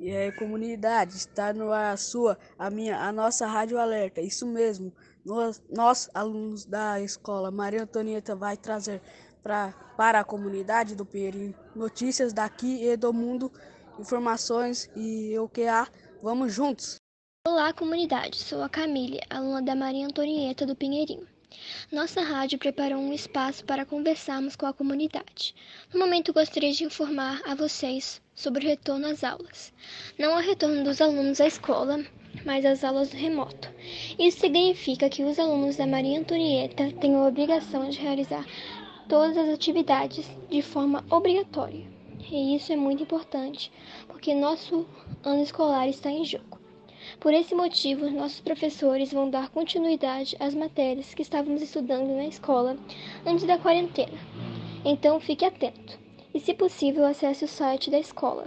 E aí, comunidade, está no a sua, a minha, a nossa Rádio Alerta. Isso mesmo, nós, nós alunos da escola Maria Antonieta, vai trazer pra, para a comunidade do Pinheirinho notícias daqui e do mundo, informações e o que há. Vamos juntos! Olá, comunidade. Sou a Camille, aluna da Maria Antonieta do Pinheirinho. Nossa rádio preparou um espaço para conversarmos com a comunidade. No momento, gostaria de informar a vocês sobre o retorno às aulas. Não o retorno dos alunos à escola, mas às aulas remoto. Isso significa que os alunos da Maria Antonieta têm a obrigação de realizar todas as atividades de forma obrigatória. E isso é muito importante, porque nosso ano escolar está em jogo. Por esse motivo, nossos professores vão dar continuidade às matérias que estávamos estudando na escola antes da quarentena. Então, fique atento. E, se possível, acesse o site da escola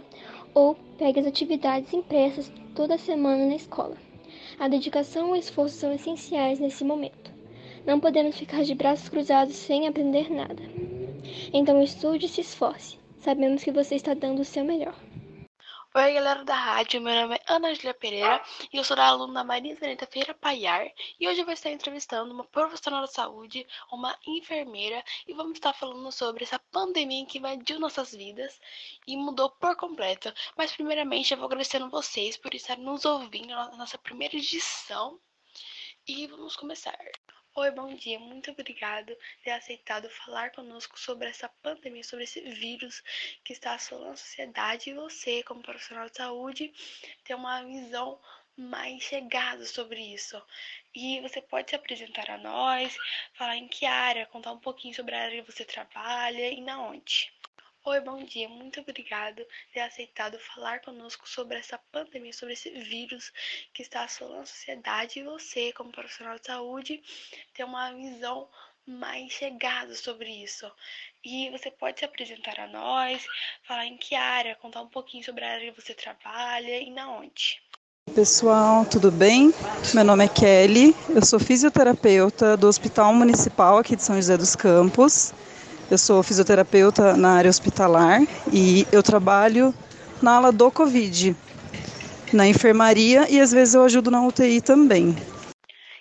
ou pegue as atividades impressas toda semana na escola. A dedicação e o esforço são essenciais nesse momento. Não podemos ficar de braços cruzados sem aprender nada. Então, estude e se esforce. Sabemos que você está dando o seu melhor. Oi, galera da rádio, meu nome é Ana Julia Pereira e eu sou da aluna Maria Zaneta Feira Paiar e hoje eu vou estar entrevistando uma profissional da saúde, uma enfermeira e vamos estar falando sobre essa pandemia que invadiu nossas vidas e mudou por completo. Mas primeiramente eu vou agradecendo vocês por estar nos ouvindo na nossa primeira edição e vamos começar. Oi, bom dia. Muito obrigado por ter aceitado falar conosco sobre essa pandemia, sobre esse vírus que está assolando a sociedade e você, como profissional de saúde, ter uma visão mais chegada sobre isso. E você pode se apresentar a nós, falar em que área, contar um pouquinho sobre a área que você trabalha e na onde. Oi, bom dia. Muito obrigado por ter aceitado falar conosco sobre essa pandemia, sobre esse vírus que está assolando a sociedade e você, como profissional de saúde, ter uma visão mais chegada sobre isso. E você pode se apresentar a nós, falar em que área, contar um pouquinho sobre a área que você trabalha e na onde. Pessoal, tudo bem? Meu nome é Kelly, eu sou fisioterapeuta do Hospital Municipal aqui de São José dos Campos. Eu sou fisioterapeuta na área hospitalar e eu trabalho na ala do Covid, na enfermaria e às vezes eu ajudo na UTI também.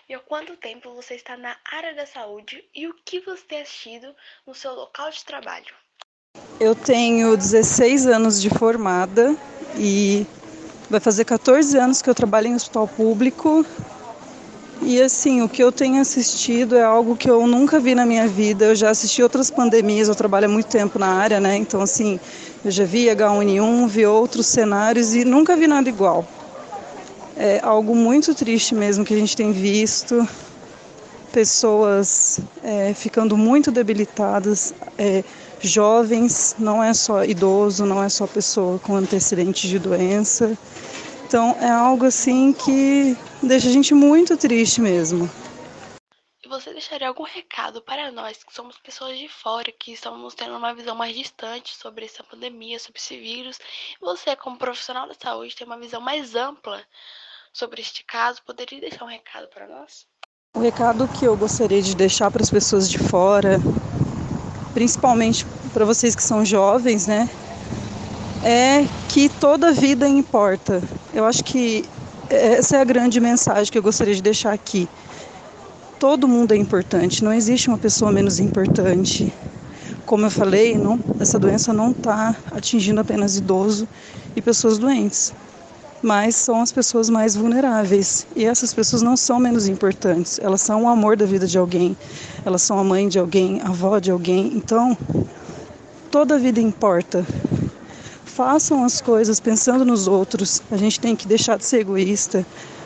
E há quanto tempo você está na área da saúde e o que você tem assistido no seu local de trabalho? Eu tenho 16 anos de formada e vai fazer 14 anos que eu trabalho em hospital público e assim, o que eu tenho assistido é algo que eu nunca vi na minha vida. Eu já assisti outras pandemias, eu trabalho há muito tempo na área, né? Então, assim, eu já vi H1N1, vi outros cenários e nunca vi nada igual. É algo muito triste mesmo que a gente tem visto. Pessoas é, ficando muito debilitadas, é, jovens, não é só idoso, não é só pessoa com antecedentes de doença. Então é algo assim que deixa a gente muito triste mesmo. E você deixaria algum recado para nós que somos pessoas de fora, que estamos tendo uma visão mais distante sobre essa pandemia, sobre esse vírus? E você, como profissional da saúde, tem uma visão mais ampla sobre este caso? Poderia deixar um recado para nós? O recado que eu gostaria de deixar para as pessoas de fora, principalmente para vocês que são jovens, né? É que toda vida importa. Eu acho que essa é a grande mensagem que eu gostaria de deixar aqui. Todo mundo é importante, não existe uma pessoa menos importante. Como eu falei, não, essa doença não está atingindo apenas idoso e pessoas doentes, mas são as pessoas mais vulneráveis. E essas pessoas não são menos importantes, elas são o amor da vida de alguém, elas são a mãe de alguém, a avó de alguém. Então, toda vida importa façam as coisas pensando nos outros. A gente tem que deixar de ser egoísta.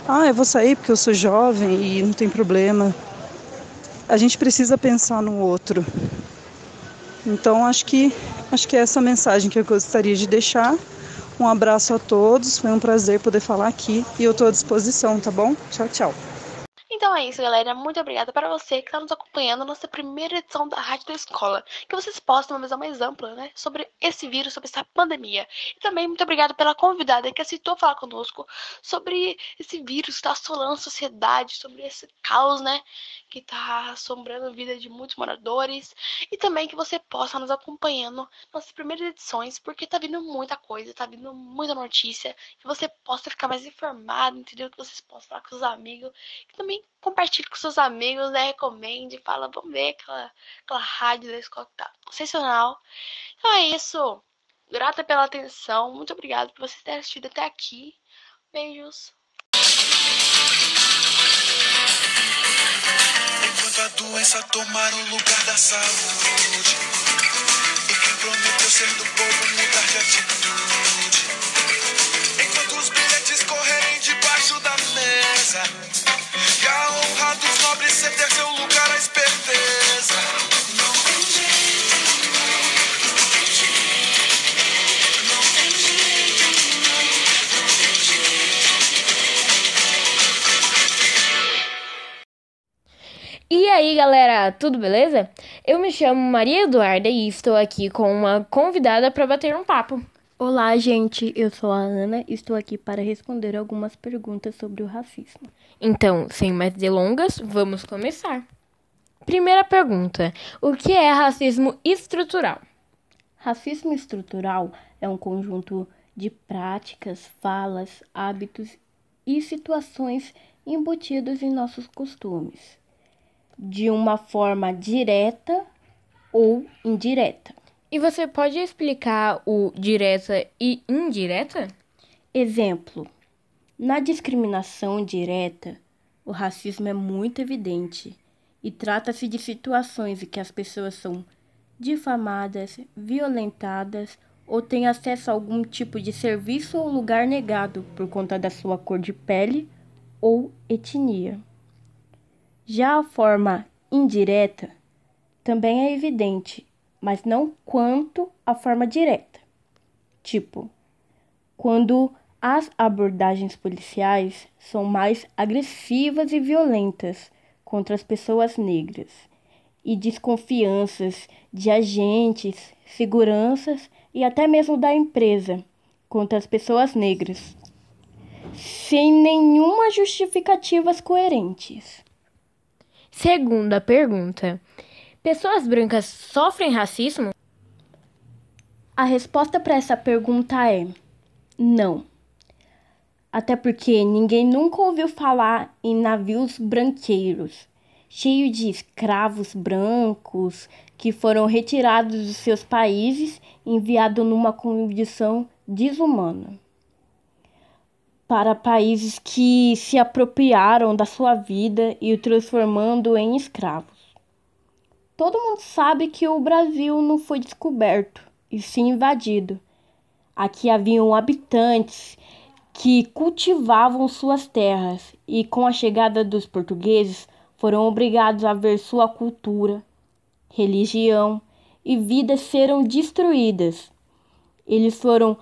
Ah, eu vou sair porque eu sou jovem e não tem problema. A gente precisa pensar no outro. Então acho que acho que é essa mensagem que eu gostaria de deixar. Um abraço a todos, foi um prazer poder falar aqui e eu estou à disposição, tá bom? Tchau, tchau. É isso, galera. Muito obrigada para você que está nos acompanhando na nossa primeira edição da Rádio da Escola. Que vocês possam uma visão mais ampla, né? Sobre esse vírus, sobre essa pandemia. E também muito obrigada pela convidada que aceitou falar conosco sobre esse vírus que está assolando a sociedade, sobre esse caos, né? Que está assombrando a vida de muitos moradores. E também que você possa nos acompanhando nas primeiras edições, porque tá vindo muita coisa, tá vindo muita notícia. Que você possa ficar mais informado, entendeu? Que vocês possam falar com os amigos. Que também compartilhe com seus amigos, né? Recomende, fala, vamos ver aquela, aquela rádio da escola que tá sensacional. Então é isso. Grata pela atenção. Muito obrigada por vocês terem assistido até aqui. Beijos. Enquanto a doença tomar o lugar da saúde E quem prometeu ser do povo mudar de atitude Enquanto os bilhetes correrem debaixo da mesa E a honra dos nobres ceder seu lugar à esperteza Não tem não, não Não tem E aí, galera, tudo beleza? Eu me chamo Maria Eduarda e estou aqui com uma convidada para bater um papo. Olá, gente. Eu sou a Ana e estou aqui para responder algumas perguntas sobre o racismo. Então, sem mais delongas, vamos começar. Primeira pergunta: O que é racismo estrutural? Racismo estrutural é um conjunto de práticas, falas, hábitos e situações embutidos em nossos costumes, de uma forma direta ou indireta. E você pode explicar o direta e indireta? Exemplo: na discriminação direta, o racismo é muito evidente e trata-se de situações em que as pessoas são difamadas, violentadas ou têm acesso a algum tipo de serviço ou lugar negado por conta da sua cor de pele ou etnia. Já a forma indireta também é evidente, mas não quanto a forma direta. Tipo, quando as abordagens policiais são mais agressivas e violentas contra as pessoas negras e desconfianças de agentes, seguranças e até mesmo da empresa contra as pessoas negras, sem nenhuma justificativas coerentes. Segunda pergunta: Pessoas brancas sofrem racismo? A resposta para essa pergunta é não. Até porque ninguém nunca ouviu falar em navios branqueiros, cheios de escravos brancos que foram retirados dos seus países e enviados numa condição desumana para países que se apropriaram da sua vida e o transformando em escravos. Todo mundo sabe que o Brasil não foi descoberto e sim invadido. Aqui haviam habitantes que cultivavam suas terras e, com a chegada dos portugueses, foram obrigados a ver sua cultura, religião e vida serem destruídas. Eles foram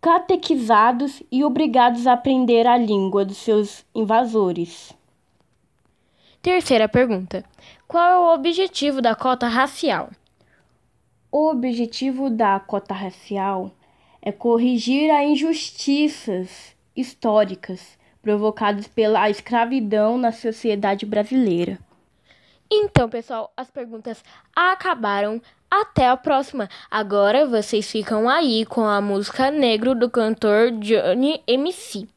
catequizados e obrigados a aprender a língua dos seus invasores. Terceira pergunta: Qual é o objetivo da cota racial? O objetivo da cota racial é corrigir as injustiças históricas provocadas pela escravidão na sociedade brasileira. Então, pessoal, as perguntas acabaram. Até a próxima. Agora vocês ficam aí com a música Negro do cantor Johnny MC.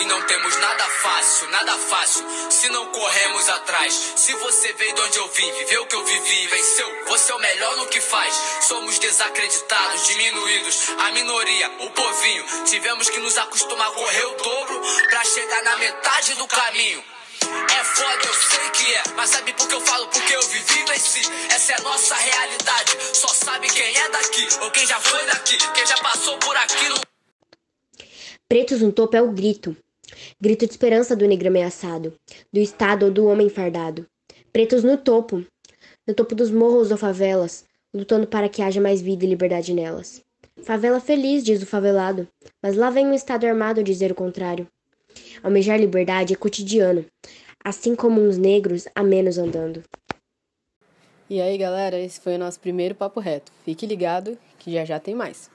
Vim não temos nada fácil, nada fácil. Se não corremos atrás. Se você veio de onde eu vim, viveu o que eu vivi, venceu. Você é o melhor no que faz. Somos desacreditados, diminuídos. A minoria, o povinho. Tivemos que nos acostumar a correr o dobro pra chegar na metade do caminho. É foda, eu sei que é, mas sabe por que eu falo? Porque eu vivi e venci. Essa é nossa realidade. Só sabe quem é daqui, ou quem já foi daqui, quem já passou por aqui. Não... Pretos no topo é o grito. Grito de esperança do negro ameaçado, do Estado ou do homem fardado. Pretos no topo, no topo dos morros ou favelas, lutando para que haja mais vida e liberdade nelas. Favela feliz, diz o favelado, mas lá vem o Estado armado dizer o contrário. Almejar liberdade é cotidiano, assim como uns negros a menos andando. E aí, galera, esse foi o nosso primeiro papo reto. Fique ligado que já já tem mais.